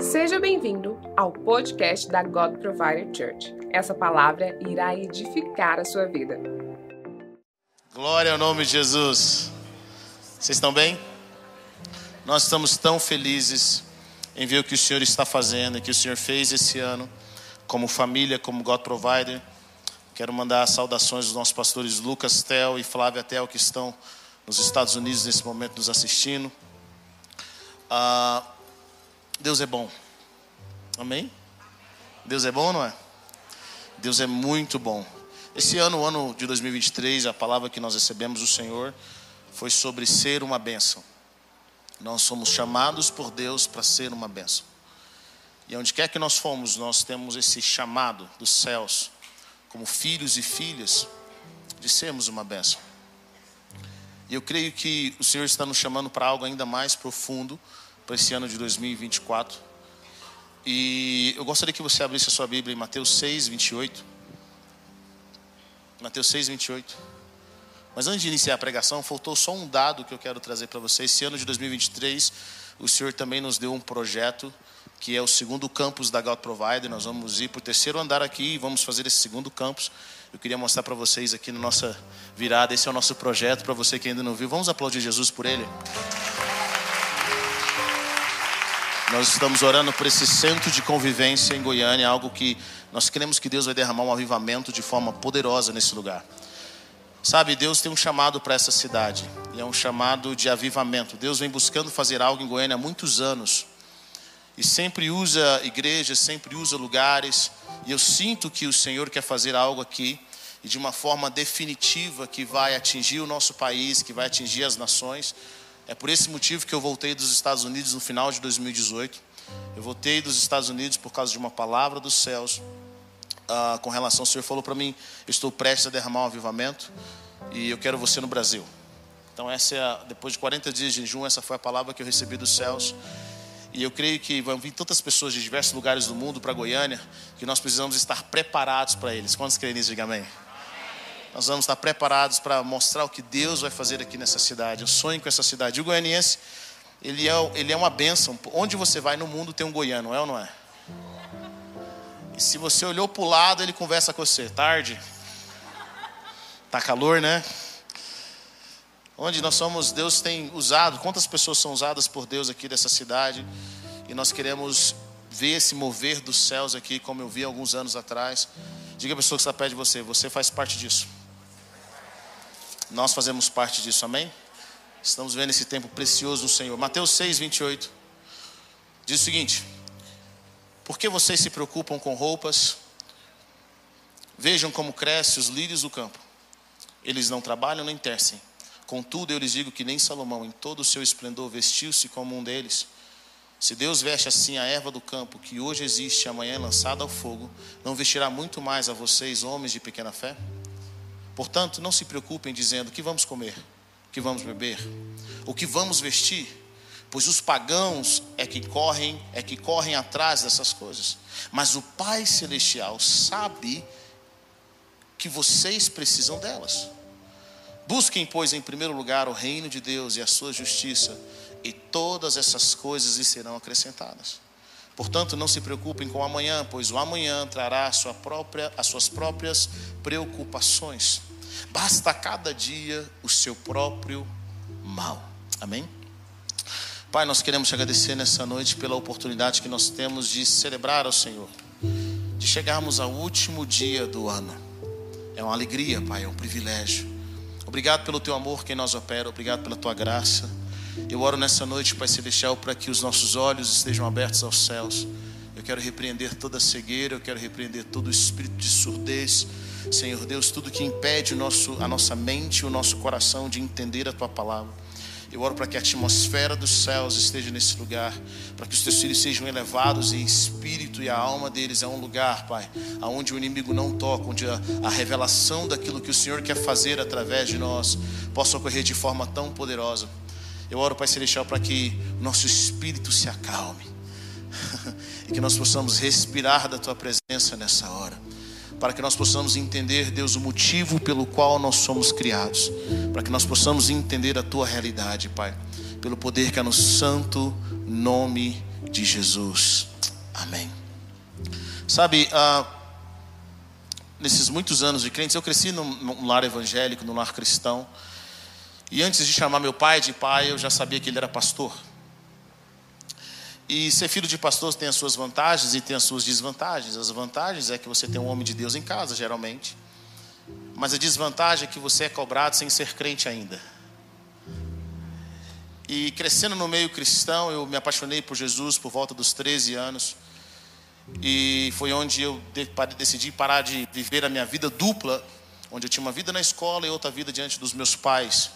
Seja bem-vindo ao podcast da God Provider Church. Essa palavra irá edificar a sua vida. Glória ao nome de Jesus. Vocês estão bem? Nós estamos tão felizes em ver o que o Senhor está fazendo, e que o Senhor fez esse ano, como família, como God Provider. Quero mandar saudações dos nossos pastores Lucas Tel e Flávia Tel, que estão nos Estados Unidos nesse momento nos assistindo. Ah, Deus é bom. Amém? Deus é bom, não é? Deus é muito bom. Esse ano, o ano de 2023, a palavra que nós recebemos do Senhor foi sobre ser uma bênção. Nós somos chamados por Deus para ser uma bênção. E onde quer que nós fomos, nós temos esse chamado dos céus, como filhos e filhas, de sermos uma bênção. E eu creio que o Senhor está nos chamando para algo ainda mais profundo para esse ano de 2024. E eu gostaria que você abrisse a sua Bíblia em Mateus 6, 28. Mateus 6, 28. Mas antes de iniciar a pregação, faltou só um dado que eu quero trazer para você. Esse ano de 2023, o Senhor também nos deu um projeto que é o segundo campus da God Provider. Nós vamos ir para o terceiro andar aqui e vamos fazer esse segundo campus. Eu queria mostrar para vocês aqui na nossa virada. Esse é o nosso projeto. Para você que ainda não viu, vamos aplaudir Jesus por ele. Nós estamos orando por esse centro de convivência em Goiânia, algo que nós queremos que Deus vai derramar um avivamento de forma poderosa nesse lugar. Sabe, Deus tem um chamado para essa cidade, e é um chamado de avivamento. Deus vem buscando fazer algo em Goiânia há muitos anos, e sempre usa igrejas, sempre usa lugares, e eu sinto que o Senhor quer fazer algo aqui, e de uma forma definitiva que vai atingir o nosso país, que vai atingir as nações. É por esse motivo que eu voltei dos Estados Unidos no final de 2018. Eu voltei dos Estados Unidos por causa de uma palavra dos céus uh, com relação. O Senhor falou para mim: estou prestes a derramar um avivamento e eu quero você no Brasil. Então, essa é a, depois de 40 dias de jejum, essa foi a palavra que eu recebi dos céus. E eu creio que vão vir tantas pessoas de diversos lugares do mundo para Goiânia que nós precisamos estar preparados para eles. Quantos creem nisso? Diga amém. Nós vamos estar preparados para mostrar o que Deus vai fazer aqui nessa cidade. Eu sonho com essa cidade. o goianiense, ele é, ele é uma bênção. Onde você vai no mundo tem um goiano, é ou não é? E se você olhou para o lado, ele conversa com você. Tarde. Tá calor, né? Onde nós somos, Deus tem usado. Quantas pessoas são usadas por Deus aqui dessa cidade? E nós queremos ver esse mover dos céus aqui, como eu vi alguns anos atrás. Diga a pessoa que está perto de você, você faz parte disso. Nós fazemos parte disso, amém? Estamos vendo esse tempo precioso no Senhor. Mateus 6, 28 diz o seguinte: Por que vocês se preocupam com roupas? Vejam como crescem os lírios do campo. Eles não trabalham nem tecem. Contudo, eu lhes digo que nem Salomão, em todo o seu esplendor, vestiu-se como um deles. Se Deus veste assim a erva do campo, que hoje existe e amanhã é lançada ao fogo, não vestirá muito mais a vocês, homens de pequena fé? Portanto, não se preocupem dizendo o que vamos comer, o que vamos beber, o que vamos vestir, pois os pagãos é que correm, é que correm atrás dessas coisas. Mas o Pai celestial sabe que vocês precisam delas. Busquem, pois, em primeiro lugar o reino de Deus e a sua justiça, e todas essas coisas lhes serão acrescentadas. Portanto, não se preocupem com o amanhã, pois o amanhã trará a sua própria, as suas próprias preocupações. Basta a cada dia o seu próprio mal. Amém? Pai, nós queremos te agradecer nessa noite pela oportunidade que nós temos de celebrar ao Senhor, de chegarmos ao último dia do ano. É uma alegria, Pai, é um privilégio. Obrigado pelo teu amor que nós opera, obrigado pela tua graça. Eu oro nessa noite, Pai Celestial, para que os nossos olhos estejam abertos aos céus. Eu quero repreender toda cegueira, eu quero repreender todo espírito de surdez. Senhor Deus, tudo que impede o nosso, a nossa mente e o nosso coração de entender a tua palavra. Eu oro para que a atmosfera dos céus esteja nesse lugar, para que os teus filhos sejam elevados e espírito e a alma deles é um lugar, Pai, aonde o inimigo não toca, onde a, a revelação daquilo que o Senhor quer fazer através de nós possa ocorrer de forma tão poderosa. Eu oro, Pai Celestial, para que nosso espírito se acalme e que nós possamos respirar da Tua presença nessa hora. Para que nós possamos entender, Deus, o motivo pelo qual nós somos criados. Para que nós possamos entender a Tua realidade, Pai. Pelo poder que é no santo nome de Jesus. Amém. Sabe, uh, nesses muitos anos de crentes, eu cresci num, num lar evangélico, num lar cristão. E antes de chamar meu pai de pai, eu já sabia que ele era pastor. E ser filho de pastor tem as suas vantagens e tem as suas desvantagens. As vantagens é que você tem um homem de Deus em casa, geralmente. Mas a desvantagem é que você é cobrado sem ser crente ainda. E crescendo no meio cristão, eu me apaixonei por Jesus por volta dos 13 anos. E foi onde eu decidi parar de viver a minha vida dupla, onde eu tinha uma vida na escola e outra vida diante dos meus pais.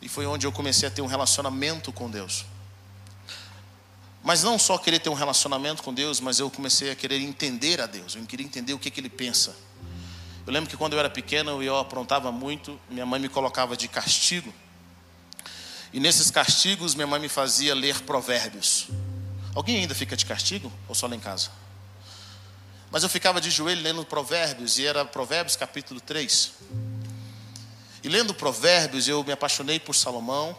E foi onde eu comecei a ter um relacionamento com Deus. Mas não só querer ter um relacionamento com Deus, mas eu comecei a querer entender a Deus. Eu queria entender o que, que Ele pensa. Eu lembro que quando eu era pequeno eu aprontava muito, minha mãe me colocava de castigo. E nesses castigos minha mãe me fazia ler provérbios. Alguém ainda fica de castigo ou só lá em casa? Mas eu ficava de joelho lendo provérbios e era Provérbios capítulo 3. E lendo provérbios eu me apaixonei por Salomão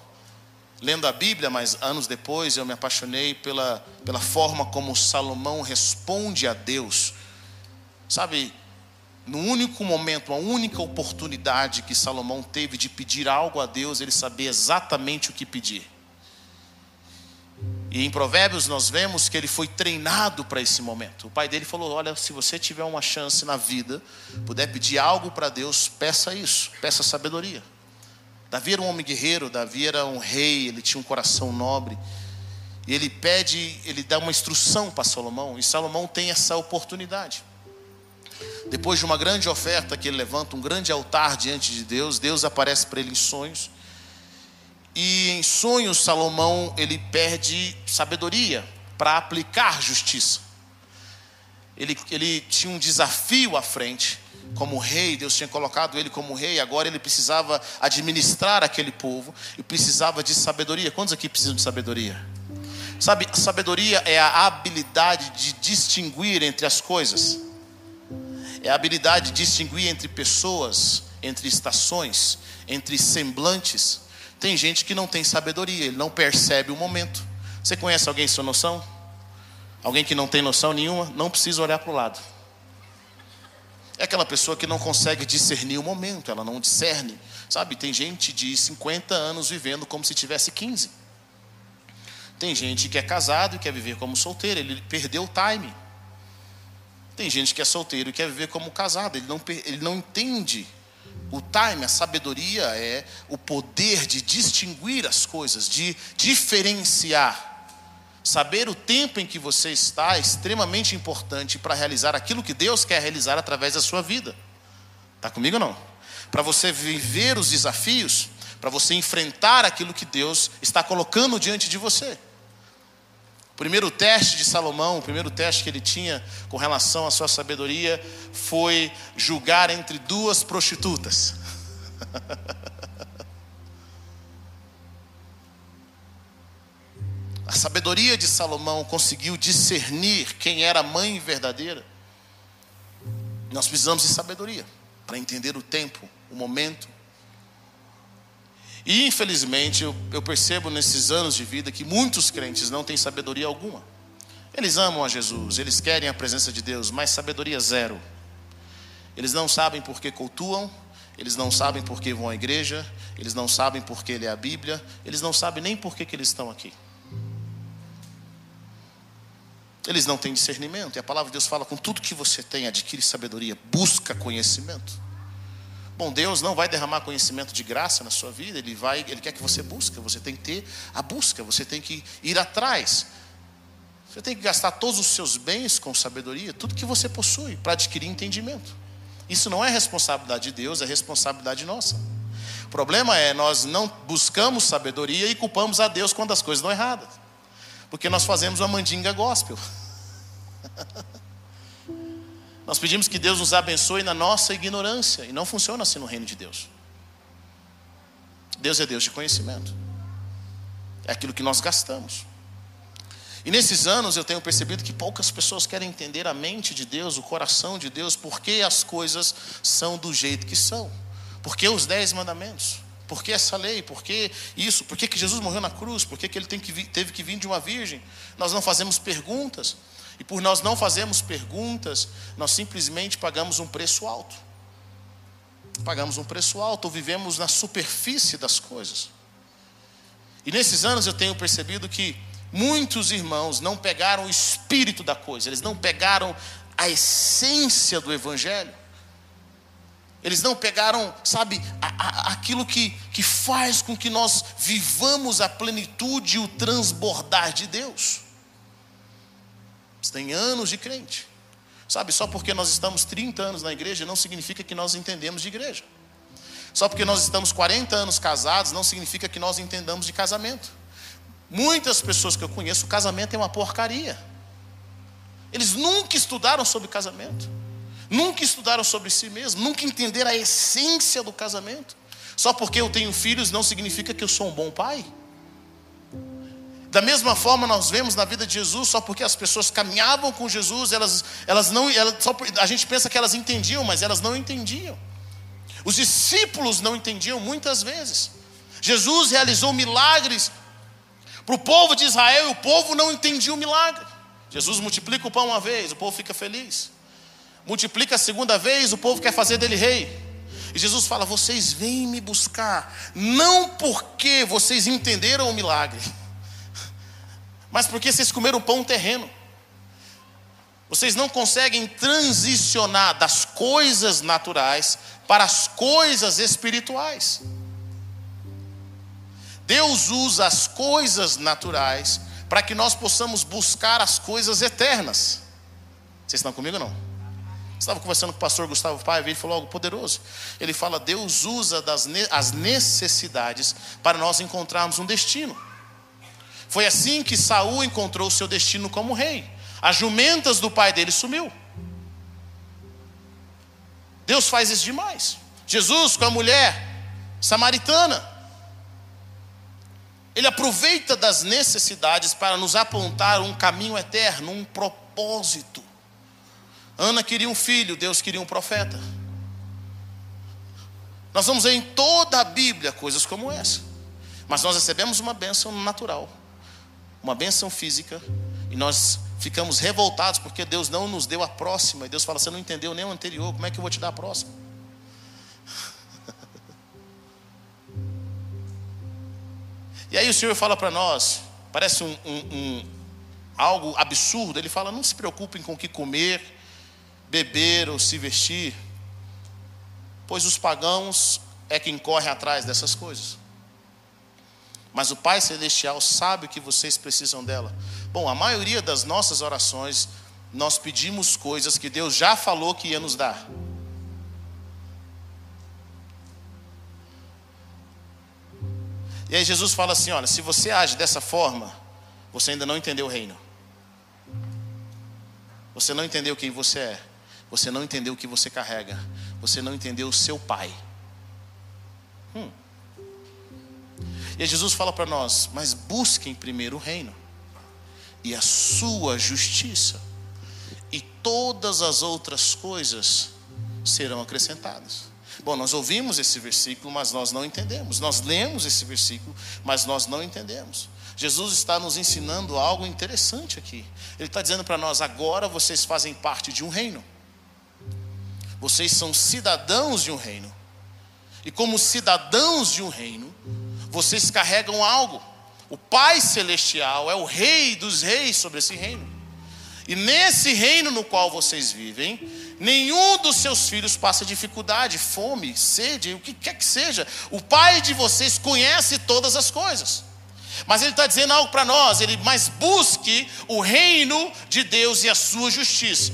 lendo a Bíblia, mas anos depois eu me apaixonei pela, pela forma como Salomão responde a Deus. Sabe, no único momento, a única oportunidade que Salomão teve de pedir algo a Deus, ele sabia exatamente o que pedir. E em Provérbios nós vemos que ele foi treinado para esse momento. O pai dele falou: Olha, se você tiver uma chance na vida, puder pedir algo para Deus, peça isso, peça sabedoria. Davi era um homem guerreiro, Davi era um rei, ele tinha um coração nobre. E ele pede, ele dá uma instrução para Salomão, e Salomão tem essa oportunidade. Depois de uma grande oferta que ele levanta, um grande altar diante de Deus, Deus aparece para ele em sonhos. E em sonhos Salomão ele perde sabedoria para aplicar justiça. Ele, ele tinha um desafio à frente como rei, Deus tinha colocado ele como rei, agora ele precisava administrar aquele povo e precisava de sabedoria. Quantos aqui precisam de sabedoria? Sabe, sabedoria é a habilidade de distinguir entre as coisas, é a habilidade de distinguir entre pessoas, entre estações, entre semblantes. Tem gente que não tem sabedoria, ele não percebe o momento. Você conhece alguém sem noção? Alguém que não tem noção nenhuma? Não precisa olhar para o lado. É aquela pessoa que não consegue discernir o momento, ela não discerne. Sabe, tem gente de 50 anos vivendo como se tivesse 15. Tem gente que é casado e quer viver como solteiro, ele perdeu o time. Tem gente que é solteiro e quer viver como casado, ele não, ele não entende o time, a sabedoria é o poder de distinguir as coisas, de diferenciar. Saber o tempo em que você está é extremamente importante para realizar aquilo que Deus quer realizar através da sua vida. Está comigo ou não? Para você viver os desafios, para você enfrentar aquilo que Deus está colocando diante de você. Primeiro teste de Salomão, o primeiro teste que ele tinha com relação à sua sabedoria foi julgar entre duas prostitutas. A sabedoria de Salomão conseguiu discernir quem era a mãe verdadeira. Nós precisamos de sabedoria para entender o tempo, o momento. E infelizmente eu, eu percebo nesses anos de vida que muitos crentes não têm sabedoria alguma. Eles amam a Jesus, eles querem a presença de Deus, mas sabedoria zero. Eles não sabem por que cultuam, eles não sabem por que vão à igreja, eles não sabem por que lê a Bíblia, eles não sabem nem por que, que eles estão aqui. Eles não têm discernimento. E a palavra de Deus fala: com tudo que você tem, adquire sabedoria, busca conhecimento. Bom, Deus não vai derramar conhecimento de graça na sua vida, Ele vai, Ele quer que você busque, você tem que ter a busca, você tem que ir atrás. Você tem que gastar todos os seus bens com sabedoria, tudo que você possui, para adquirir entendimento. Isso não é responsabilidade de Deus, é responsabilidade nossa. O problema é nós não buscamos sabedoria e culpamos a Deus quando as coisas estão erradas. Porque nós fazemos uma mandinga gospel. nós pedimos que Deus nos abençoe na nossa ignorância. E não funciona assim no reino de Deus. Deus é Deus de conhecimento. É aquilo que nós gastamos. E nesses anos eu tenho percebido que poucas pessoas querem entender a mente de Deus, o coração de Deus, porque as coisas são do jeito que são. Porque os dez mandamentos. Por que essa lei? Por que isso? Por que, que Jesus morreu na cruz? Por que, que ele que teve que vir de uma virgem? Nós não fazemos perguntas. E por nós não fazermos perguntas, nós simplesmente pagamos um preço alto. Pagamos um preço alto, ou vivemos na superfície das coisas. E nesses anos eu tenho percebido que muitos irmãos não pegaram o espírito da coisa, eles não pegaram a essência do Evangelho. Eles não pegaram, sabe, a, a, aquilo que, que faz com que nós vivamos a plenitude e o transbordar de Deus. Você tem anos de crente. Sabe, só porque nós estamos 30 anos na igreja não significa que nós entendemos de igreja. Só porque nós estamos 40 anos casados não significa que nós entendamos de casamento. Muitas pessoas que eu conheço, o casamento é uma porcaria. Eles nunca estudaram sobre casamento, nunca estudaram sobre si mesmos, nunca entenderam a essência do casamento. Só porque eu tenho filhos não significa que eu sou um bom pai. Da mesma forma, nós vemos na vida de Jesus, só porque as pessoas caminhavam com Jesus, elas, elas não, elas, só, a gente pensa que elas entendiam, mas elas não entendiam. Os discípulos não entendiam muitas vezes. Jesus realizou milagres para o povo de Israel e o povo não entendia o milagre. Jesus multiplica o pão uma vez, o povo fica feliz. Multiplica a segunda vez, o povo quer fazer dele rei. E Jesus fala: Vocês vêm me buscar, não porque vocês entenderam o milagre, mas porque vocês comeram pão terreno. Vocês não conseguem transicionar das coisas naturais para as coisas espirituais. Deus usa as coisas naturais para que nós possamos buscar as coisas eternas. Vocês estão comigo ou não? Estava conversando com o pastor Gustavo Paiva ele falou algo poderoso. Ele fala: Deus usa das, as necessidades para nós encontrarmos um destino. Foi assim que Saul encontrou seu destino como rei. As jumentas do pai dele sumiu. Deus faz isso demais. Jesus com a mulher samaritana. Ele aproveita das necessidades para nos apontar um caminho eterno, um propósito. Ana queria um filho, Deus queria um profeta. Nós vamos ver em toda a Bíblia coisas como essa. Mas nós recebemos uma bênção natural, uma bênção física, e nós ficamos revoltados porque Deus não nos deu a próxima. E Deus fala: Você não entendeu nem o anterior, como é que eu vou te dar a próxima? E aí o Senhor fala para nós, parece um, um, um, algo absurdo. Ele fala: Não se preocupem com o que comer, beber ou se vestir, pois os pagãos é quem corre atrás dessas coisas. Mas o Pai Celestial sabe o que vocês precisam dela. Bom, a maioria das nossas orações, nós pedimos coisas que Deus já falou que ia nos dar. E aí Jesus fala assim: olha, se você age dessa forma, você ainda não entendeu o reino. Você não entendeu quem você é. Você não entendeu o que você carrega. Você não entendeu o seu pai. Hum. E Jesus fala para nós: mas busquem primeiro o reino e a sua justiça, e todas as outras coisas serão acrescentadas. Bom, nós ouvimos esse versículo, mas nós não entendemos. Nós lemos esse versículo, mas nós não entendemos. Jesus está nos ensinando algo interessante aqui. Ele está dizendo para nós: agora vocês fazem parte de um reino. Vocês são cidadãos de um reino. E como cidadãos de um reino, vocês carregam algo. O Pai Celestial é o Rei dos Reis sobre esse reino. E nesse reino no qual vocês vivem, nenhum dos seus filhos passa dificuldade, fome, sede, o que quer que seja. O Pai de vocês conhece todas as coisas. Mas Ele está dizendo algo para nós: Ele, mas busque o reino de Deus e a sua justiça.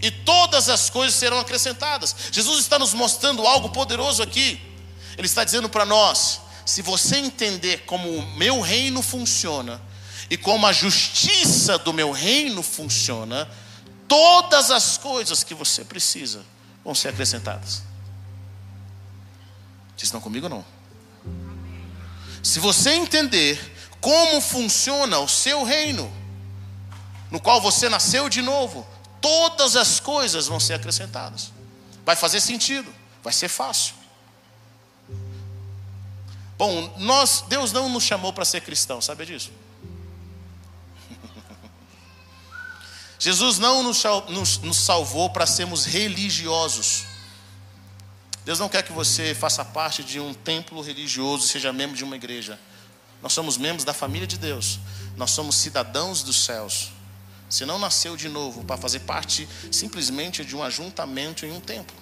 E todas as coisas serão acrescentadas. Jesus está nos mostrando algo poderoso aqui. Ele está dizendo para nós: se você entender como o meu reino funciona e como a justiça do meu reino funciona, todas as coisas que você precisa vão ser acrescentadas. Vocês estão comigo ou não? Se você entender como funciona o seu reino, no qual você nasceu de novo, todas as coisas vão ser acrescentadas. Vai fazer sentido, vai ser fácil. Bom, nós, Deus não nos chamou para ser cristão, sabe disso? Jesus não nos, nos, salvou para sermos religiosos. Deus não quer que você faça parte de um templo religioso, seja membro de uma igreja. Nós somos membros da família de Deus. Nós somos cidadãos dos céus. Você não nasceu de novo para fazer parte simplesmente de um ajuntamento em um templo.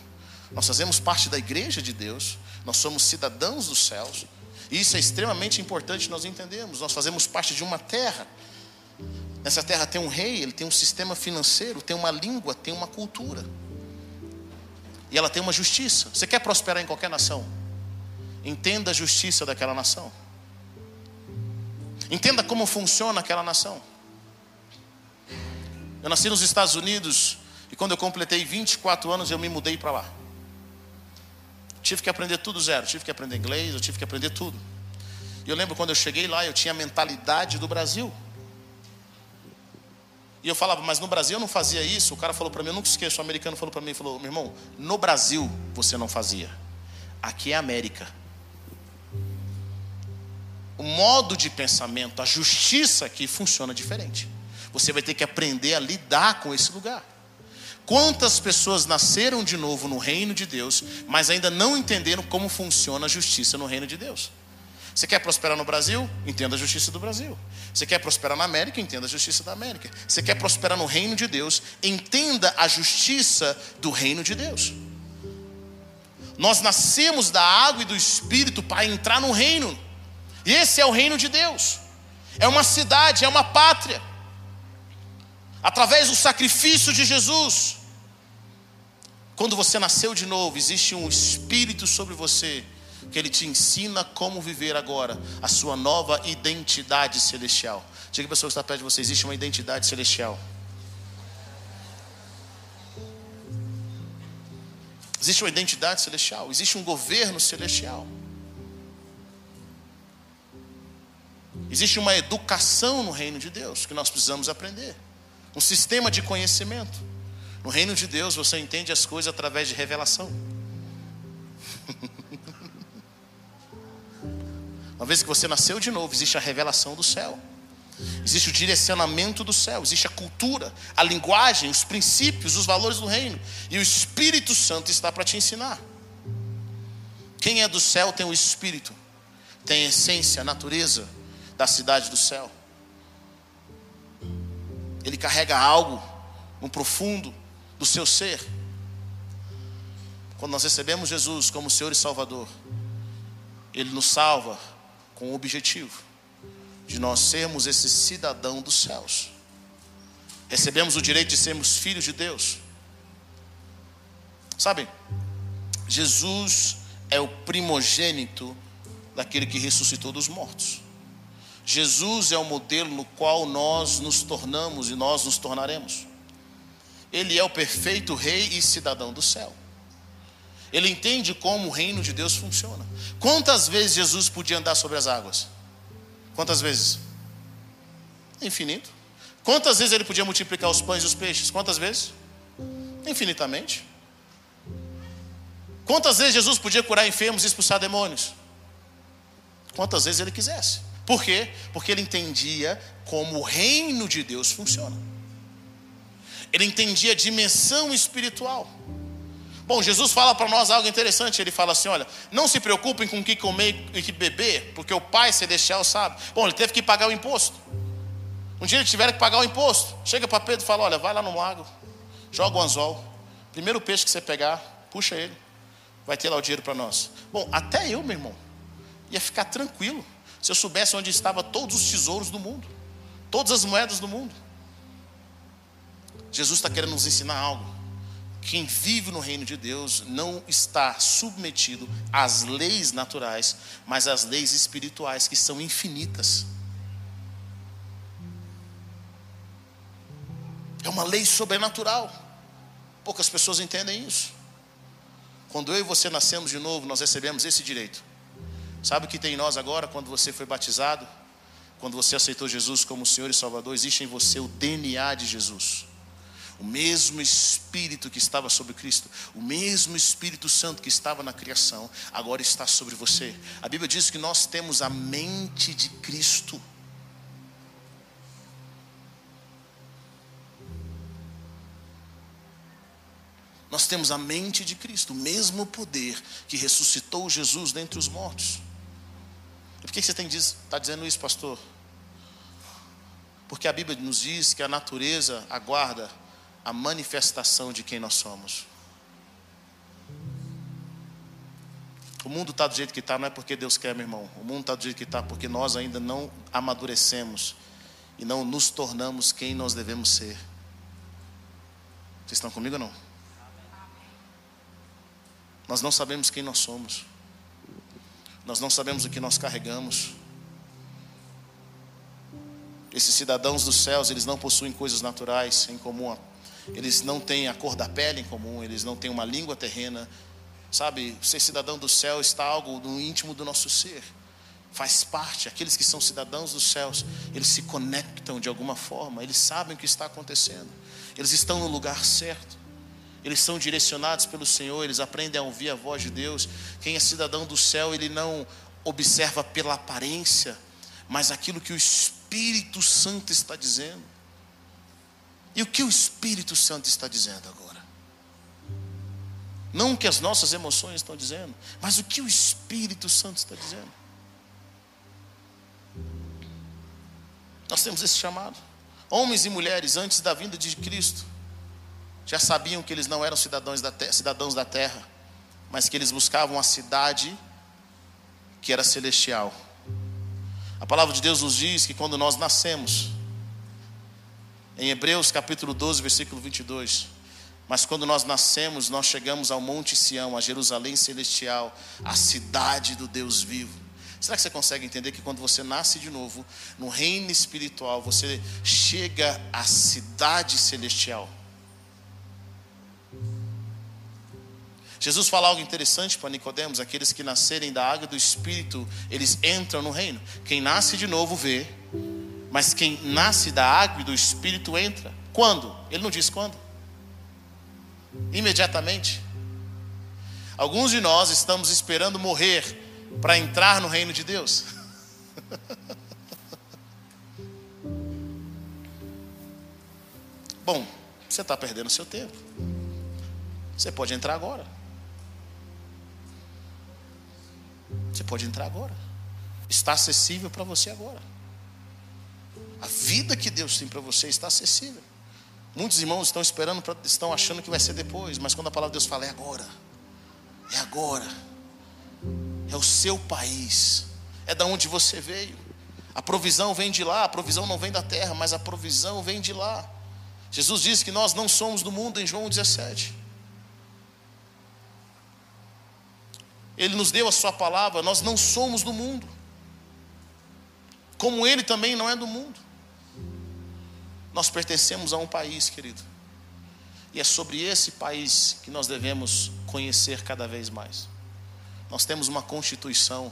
Nós fazemos parte da igreja de Deus. Nós somos cidadãos dos céus. Isso é extremamente importante nós entendemos. Nós fazemos parte de uma terra. Nessa terra tem um rei, ele tem um sistema financeiro, tem uma língua, tem uma cultura. E ela tem uma justiça. Você quer prosperar em qualquer nação? Entenda a justiça daquela nação. Entenda como funciona aquela nação. Eu nasci nos Estados Unidos e quando eu completei 24 anos eu me mudei para lá. Tive que aprender tudo zero, tive que aprender inglês, eu tive que aprender tudo. E eu lembro quando eu cheguei lá, eu tinha a mentalidade do Brasil. E eu falava, mas no Brasil eu não fazia isso. O cara falou para mim, eu nunca esqueço, o americano falou para mim, falou, meu irmão, no Brasil você não fazia. Aqui é América. O modo de pensamento, a justiça aqui funciona diferente. Você vai ter que aprender a lidar com esse lugar. Quantas pessoas nasceram de novo no reino de Deus, mas ainda não entenderam como funciona a justiça no reino de Deus? Você quer prosperar no Brasil? Entenda a justiça do Brasil. Você quer prosperar na América? Entenda a justiça da América. Você quer prosperar no reino de Deus? Entenda a justiça do reino de Deus. Nós nascemos da água e do Espírito para entrar no reino. E esse é o reino de Deus. É uma cidade, é uma pátria. Através do sacrifício de Jesus. Quando você nasceu de novo, existe um espírito sobre você que ele te ensina como viver agora a sua nova identidade celestial. Diga a pessoa que está perto de você: existe uma identidade celestial. Existe uma identidade celestial, existe um governo celestial. Existe uma educação no reino de Deus que nós precisamos aprender. Um sistema de conhecimento. No reino de Deus você entende as coisas através de revelação. Uma vez que você nasceu de novo, existe a revelação do céu. Existe o direcionamento do céu, existe a cultura, a linguagem, os princípios, os valores do reino. E o Espírito Santo está para te ensinar. Quem é do céu tem o Espírito, tem a essência, a natureza da cidade do céu. Ele carrega algo no profundo do seu ser. Quando nós recebemos Jesus como Senhor e Salvador, Ele nos salva com o objetivo de nós sermos esse cidadão dos céus. Recebemos o direito de sermos filhos de Deus. Sabem, Jesus é o primogênito daquele que ressuscitou dos mortos. Jesus é o modelo no qual nós nos tornamos e nós nos tornaremos. Ele é o perfeito rei e cidadão do céu. Ele entende como o reino de Deus funciona. Quantas vezes Jesus podia andar sobre as águas? Quantas vezes? Infinito. Quantas vezes ele podia multiplicar os pães e os peixes? Quantas vezes? Infinitamente. Quantas vezes Jesus podia curar enfermos e expulsar demônios? Quantas vezes ele quisesse. Por quê? Porque ele entendia como o reino de Deus funciona. Ele entendia a dimensão espiritual. Bom, Jesus fala para nós algo interessante. Ele fala assim: olha, não se preocupem com o que comer e que beber, porque o Pai Celestial sabe. Bom, ele teve que pagar o imposto. Um dia ele tiver que pagar o imposto. Chega para Pedro e fala: olha, vai lá no lago, joga o anzol. Primeiro peixe que você pegar, puxa ele. Vai ter lá o dinheiro para nós. Bom, até eu, meu irmão, ia ficar tranquilo se eu soubesse onde estavam todos os tesouros do mundo, todas as moedas do mundo. Jesus está querendo nos ensinar algo. Quem vive no reino de Deus não está submetido às leis naturais, mas às leis espirituais que são infinitas. É uma lei sobrenatural. Poucas pessoas entendem isso. Quando eu e você nascemos de novo, nós recebemos esse direito. Sabe o que tem em nós agora, quando você foi batizado? Quando você aceitou Jesus como Senhor e Salvador, existe em você o DNA de Jesus. O mesmo Espírito que estava sobre Cristo, o mesmo Espírito Santo que estava na criação, agora está sobre você. A Bíblia diz que nós temos a mente de Cristo. Nós temos a mente de Cristo, o mesmo poder que ressuscitou Jesus dentre os mortos. E por que você está dizendo isso, pastor? Porque a Bíblia nos diz que a natureza aguarda a manifestação de quem nós somos. O mundo está do jeito que está, não é porque Deus quer, meu irmão. O mundo está do jeito que está porque nós ainda não amadurecemos e não nos tornamos quem nós devemos ser. Vocês estão comigo ou não? Nós não sabemos quem nós somos. Nós não sabemos o que nós carregamos. Esses cidadãos dos céus, eles não possuem coisas naturais em comum. Eles não têm a cor da pele em comum, eles não têm uma língua terrena. Sabe, ser cidadão do céu está algo no íntimo do nosso ser. Faz parte, aqueles que são cidadãos dos céus, eles se conectam de alguma forma, eles sabem o que está acontecendo. Eles estão no lugar certo eles são direcionados pelo Senhor, eles aprendem a ouvir a voz de Deus. Quem é cidadão do céu, ele não observa pela aparência, mas aquilo que o Espírito Santo está dizendo. E o que o Espírito Santo está dizendo agora? Não o que as nossas emoções estão dizendo, mas o que o Espírito Santo está dizendo. Nós temos esse chamado. Homens e mulheres, antes da vinda de Cristo, já sabiam que eles não eram cidadãos da, terra, cidadãos da terra, mas que eles buscavam a cidade que era celestial. A palavra de Deus nos diz que quando nós nascemos, em Hebreus capítulo 12, versículo 22, mas quando nós nascemos, nós chegamos ao Monte Sião, a Jerusalém celestial, a cidade do Deus vivo. Será que você consegue entender que quando você nasce de novo, no reino espiritual, você chega à cidade celestial? Jesus fala algo interessante para Nicodemos, aqueles que nascerem da água do Espírito, eles entram no reino. Quem nasce de novo vê, mas quem nasce da água e do Espírito entra. Quando? Ele não diz quando. Imediatamente. Alguns de nós estamos esperando morrer para entrar no reino de Deus. Bom, você está perdendo seu tempo. Você pode entrar agora. Você pode entrar agora. Está acessível para você agora. A vida que Deus tem para você está acessível. Muitos irmãos estão esperando, estão achando que vai ser depois, mas quando a palavra de Deus fala é agora, é agora, é o seu país, é da onde você veio. A provisão vem de lá, a provisão não vem da terra, mas a provisão vem de lá. Jesus disse que nós não somos do mundo em João 17. Ele nos deu a Sua palavra, nós não somos do mundo, como Ele também não é do mundo. Nós pertencemos a um país, querido, e é sobre esse país que nós devemos conhecer cada vez mais. Nós temos uma constituição,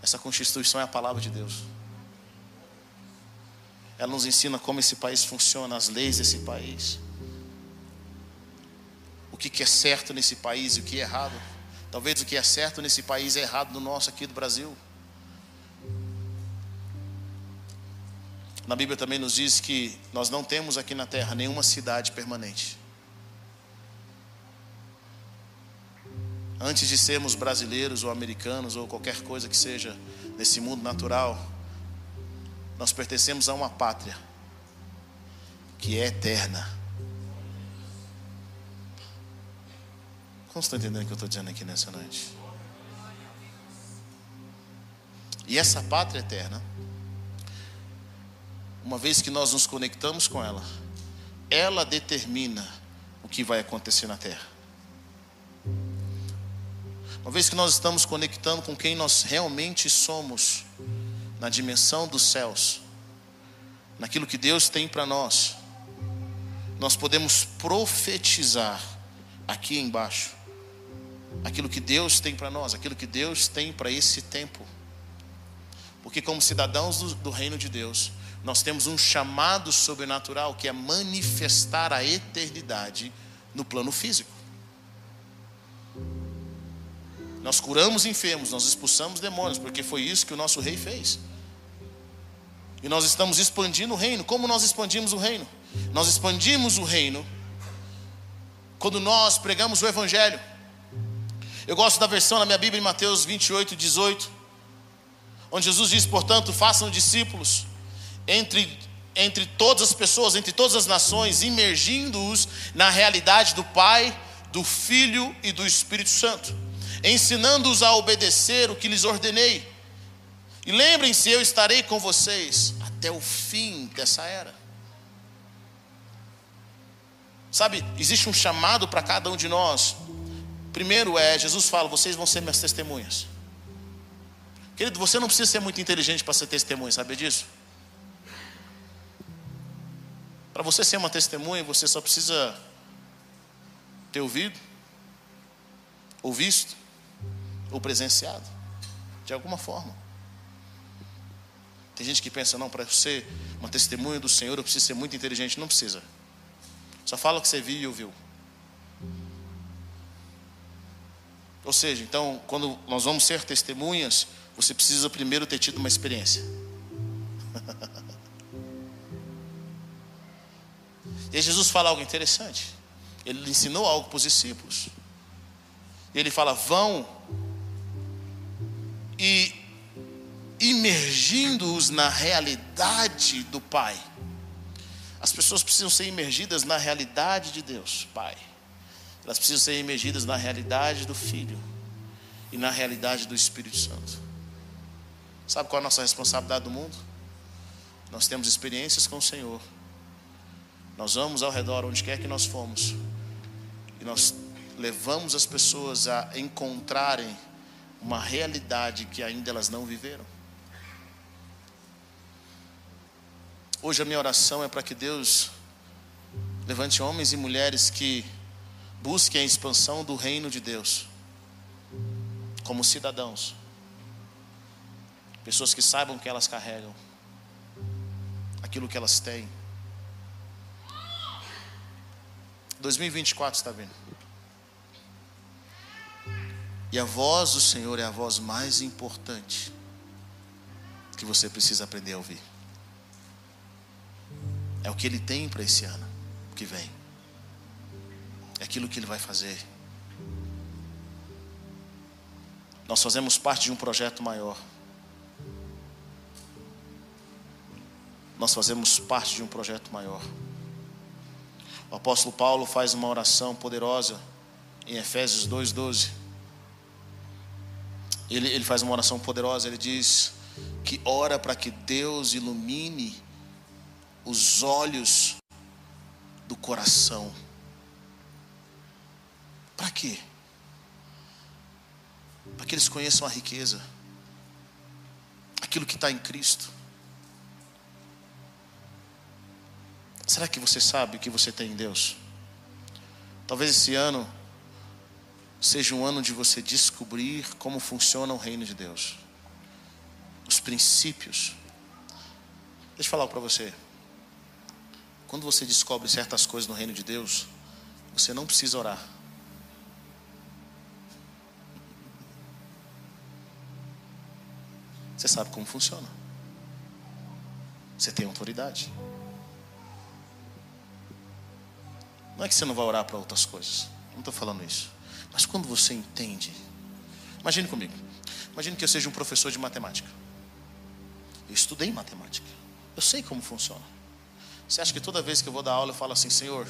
essa constituição é a palavra de Deus. Ela nos ensina como esse país funciona, as leis desse país, o que é certo nesse país e o que é errado. Talvez o que é certo nesse país é errado no nosso aqui do Brasil. Na Bíblia também nos diz que nós não temos aqui na terra nenhuma cidade permanente. Antes de sermos brasileiros ou americanos ou qualquer coisa que seja nesse mundo natural, nós pertencemos a uma pátria que é eterna. Como estão entendendo o que eu estou dizendo aqui nessa noite? E essa pátria eterna, uma vez que nós nos conectamos com ela, ela determina o que vai acontecer na terra. Uma vez que nós estamos conectando com quem nós realmente somos, na dimensão dos céus, naquilo que Deus tem para nós, nós podemos profetizar aqui embaixo aquilo que Deus tem para nós, aquilo que Deus tem para esse tempo. Porque, como cidadãos do, do, reino de Deus, nós temos um chamado sobrenatural que é manifestar a eternidade no plano físico. Nós curamos enfermos, nós expulsamos demônios, porque foi isso que o nosso rei fez. E nós estamos expandindo o reino. Como nós expandimos o reino? Nós expandimos o reino quando nós pregamos o Evangelho. Eu gosto da versão na minha Bíblia em Mateus 28, 18, onde Jesus diz: portanto, façam discípulos entre, entre todas as pessoas, entre todas as nações, imergindo-os na realidade do Pai, do Filho e do Espírito Santo, ensinando-os a obedecer o que lhes ordenei. E lembrem-se, eu estarei com vocês até o fim dessa era. Sabe, existe um chamado para cada um de nós. Primeiro é, Jesus fala: vocês vão ser minhas testemunhas. Querido, você não precisa ser muito inteligente para ser testemunha, sabe disso? Para você ser uma testemunha, você só precisa ter ouvido, ou visto, ou presenciado, de alguma forma. Tem gente que pensa, não, para ser uma testemunha do Senhor eu preciso ser muito inteligente. Não precisa. Só fala o que você viu e ouviu. Ou seja, então, quando nós vamos ser testemunhas, você precisa primeiro ter tido uma experiência. e Jesus fala algo interessante. Ele ensinou algo para os discípulos. Ele fala: vão e imergindo-os na realidade do Pai. As pessoas precisam ser imergidas na realidade de Deus, Pai. Elas precisam ser imergidas na realidade do Filho e na realidade do Espírito Santo. Sabe qual é a nossa responsabilidade do mundo? Nós temos experiências com o Senhor. Nós vamos ao redor onde quer que nós fomos. E nós levamos as pessoas a encontrarem uma realidade que ainda elas não viveram. Hoje a minha oração é para que Deus levante homens e mulheres que busquem a expansão do reino de Deus, como cidadãos, pessoas que saibam o que elas carregam, aquilo que elas têm. 2024 está vindo. E a voz do Senhor é a voz mais importante que você precisa aprender a ouvir. É o que Ele tem para esse ano que vem. É aquilo que Ele vai fazer. Nós fazemos parte de um projeto maior. Nós fazemos parte de um projeto maior. O apóstolo Paulo faz uma oração poderosa em Efésios 2,12. Ele, ele faz uma oração poderosa, ele diz que ora para que Deus ilumine os olhos do coração. Para quê? Para que eles conheçam a riqueza, aquilo que está em Cristo. Será que você sabe o que você tem em Deus? Talvez esse ano seja um ano de você descobrir como funciona o reino de Deus, os princípios. Deixa eu falar para você. Quando você descobre certas coisas no reino de Deus, você não precisa orar. Você sabe como funciona. Você tem autoridade. Não é que você não vai orar para outras coisas. Não estou falando isso. Mas quando você entende. Imagine comigo. Imagine que eu seja um professor de matemática. Eu estudei matemática. Eu sei como funciona. Você acha que toda vez que eu vou dar aula eu falo assim, Senhor,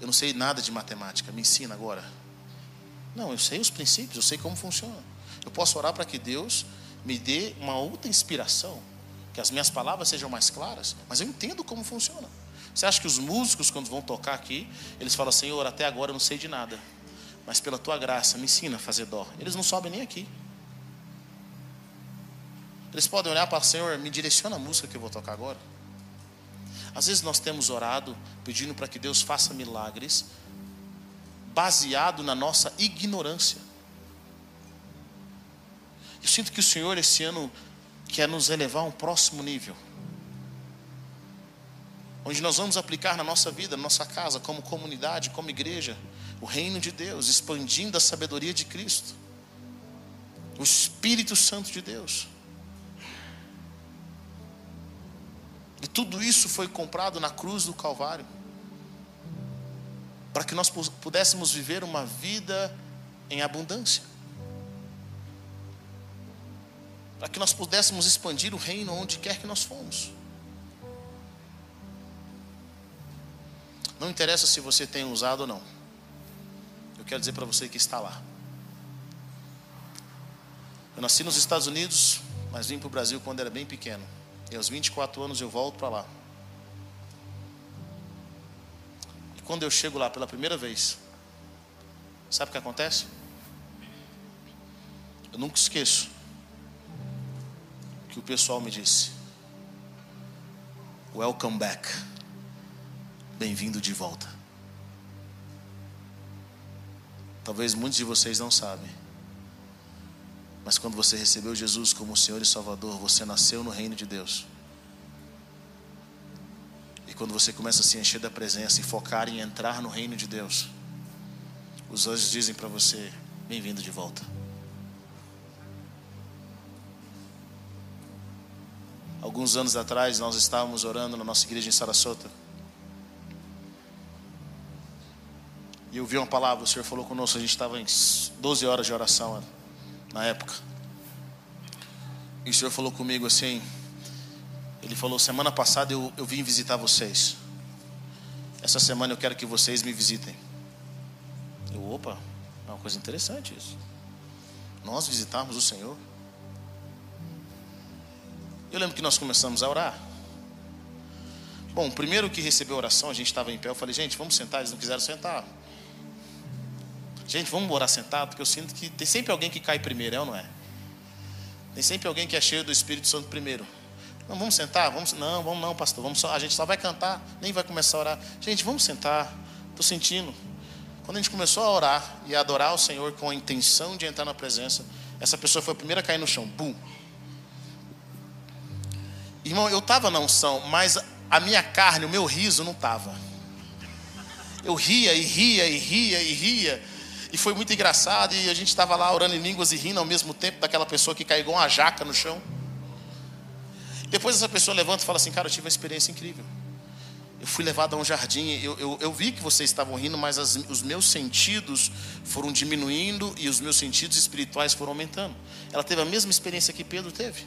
eu não sei nada de matemática, me ensina agora? Não, eu sei os princípios, eu sei como funciona. Eu posso orar para que Deus me dê uma outra inspiração, que as minhas palavras sejam mais claras, mas eu entendo como funciona. Você acha que os músicos, quando vão tocar aqui, eles falam, Senhor, até agora eu não sei de nada, mas pela tua graça, me ensina a fazer dó. Eles não sobem nem aqui. Eles podem olhar para o Senhor, me direciona a música que eu vou tocar agora. Às vezes nós temos orado pedindo para que Deus faça milagres, baseado na nossa ignorância. Eu sinto que o Senhor esse ano quer nos elevar a um próximo nível. Onde nós vamos aplicar na nossa vida, na nossa casa, como comunidade, como igreja, o reino de Deus, expandindo a sabedoria de Cristo, o Espírito Santo de Deus. E tudo isso foi comprado na cruz do Calvário, para que nós pudéssemos viver uma vida em abundância, para que nós pudéssemos expandir o reino onde quer que nós fomos. Não interessa se você tem usado ou não. Eu quero dizer para você que está lá. Eu nasci nos Estados Unidos, mas vim para o Brasil quando era bem pequeno. E aos 24 anos eu volto para lá. E quando eu chego lá pela primeira vez, sabe o que acontece? Eu nunca esqueço que o pessoal me disse: Welcome back. Bem-vindo de volta. Talvez muitos de vocês não sabem. Mas quando você recebeu Jesus como Senhor e Salvador, você nasceu no reino de Deus. E quando você começa a se encher da presença e focar em entrar no reino de Deus, os anjos dizem para você: bem-vindo de volta. Alguns anos atrás, nós estávamos orando na nossa igreja em Sarasota. E eu vi uma palavra, o Senhor falou conosco, a gente estava em 12 horas de oração na época. E o Senhor falou comigo assim, ele falou, semana passada eu, eu vim visitar vocês. Essa semana eu quero que vocês me visitem. Eu, opa, é uma coisa interessante isso. Nós visitarmos o Senhor. Eu lembro que nós começamos a orar. Bom, primeiro que recebeu a oração, a gente estava em pé, eu falei, gente, vamos sentar, eles não quiseram sentar. Gente, vamos orar sentado, porque eu sinto que tem sempre alguém que cai primeiro, é ou não é? Tem sempre alguém que é cheio do Espírito Santo primeiro. Não, vamos sentar? Vamos, não, vamos não, pastor. Vamos só, a gente só vai cantar, nem vai começar a orar. Gente, vamos sentar. Estou sentindo. Quando a gente começou a orar e a adorar o Senhor com a intenção de entrar na presença, essa pessoa foi a primeira a cair no chão. Bum. Irmão, eu estava na unção, mas a minha carne, o meu riso não estava. Eu ria e ria e ria e ria. E foi muito engraçado. E a gente estava lá orando em línguas e rindo ao mesmo tempo daquela pessoa que caiu igual uma jaca no chão. Depois essa pessoa levanta e fala assim: Cara, eu tive uma experiência incrível. Eu fui levado a um jardim. Eu, eu, eu vi que vocês estavam rindo, mas as, os meus sentidos foram diminuindo e os meus sentidos espirituais foram aumentando. Ela teve a mesma experiência que Pedro teve.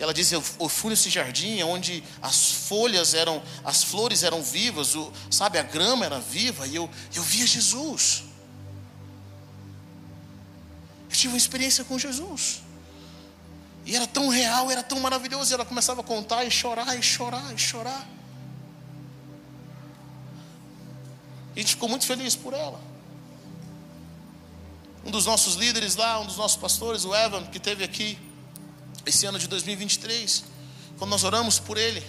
Ela diz: eu, eu fui nesse jardim onde as folhas eram, as flores eram vivas, o, sabe, a grama era viva, e eu, eu via Jesus. Eu tive uma experiência com Jesus. E era tão real, era tão maravilhoso. E ela começava a contar e chorar, e chorar, e chorar. E a gente ficou muito feliz por ela. Um dos nossos líderes lá, um dos nossos pastores, o Evan, que teve aqui, esse ano de 2023, quando nós oramos por ele,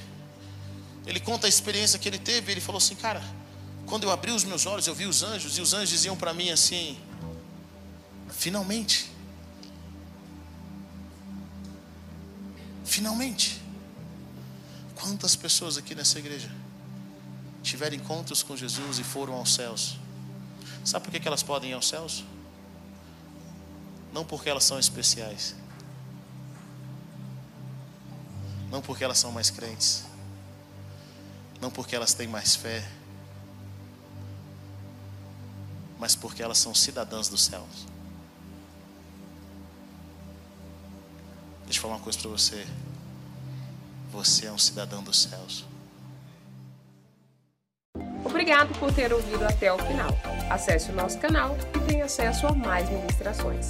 ele conta a experiência que ele teve. Ele falou assim, cara, quando eu abri os meus olhos, eu vi os anjos, e os anjos diziam para mim assim: finalmente, finalmente. Quantas pessoas aqui nessa igreja tiveram encontros com Jesus e foram aos céus? Sabe por que elas podem ir aos céus? Não porque elas são especiais, Não porque elas são mais crentes. Não porque elas têm mais fé. Mas porque elas são cidadãs dos céus. Deixa eu falar uma coisa para você. Você é um cidadão dos céus. Obrigado por ter ouvido até o final. Acesse o nosso canal e tenha acesso a mais ministrações.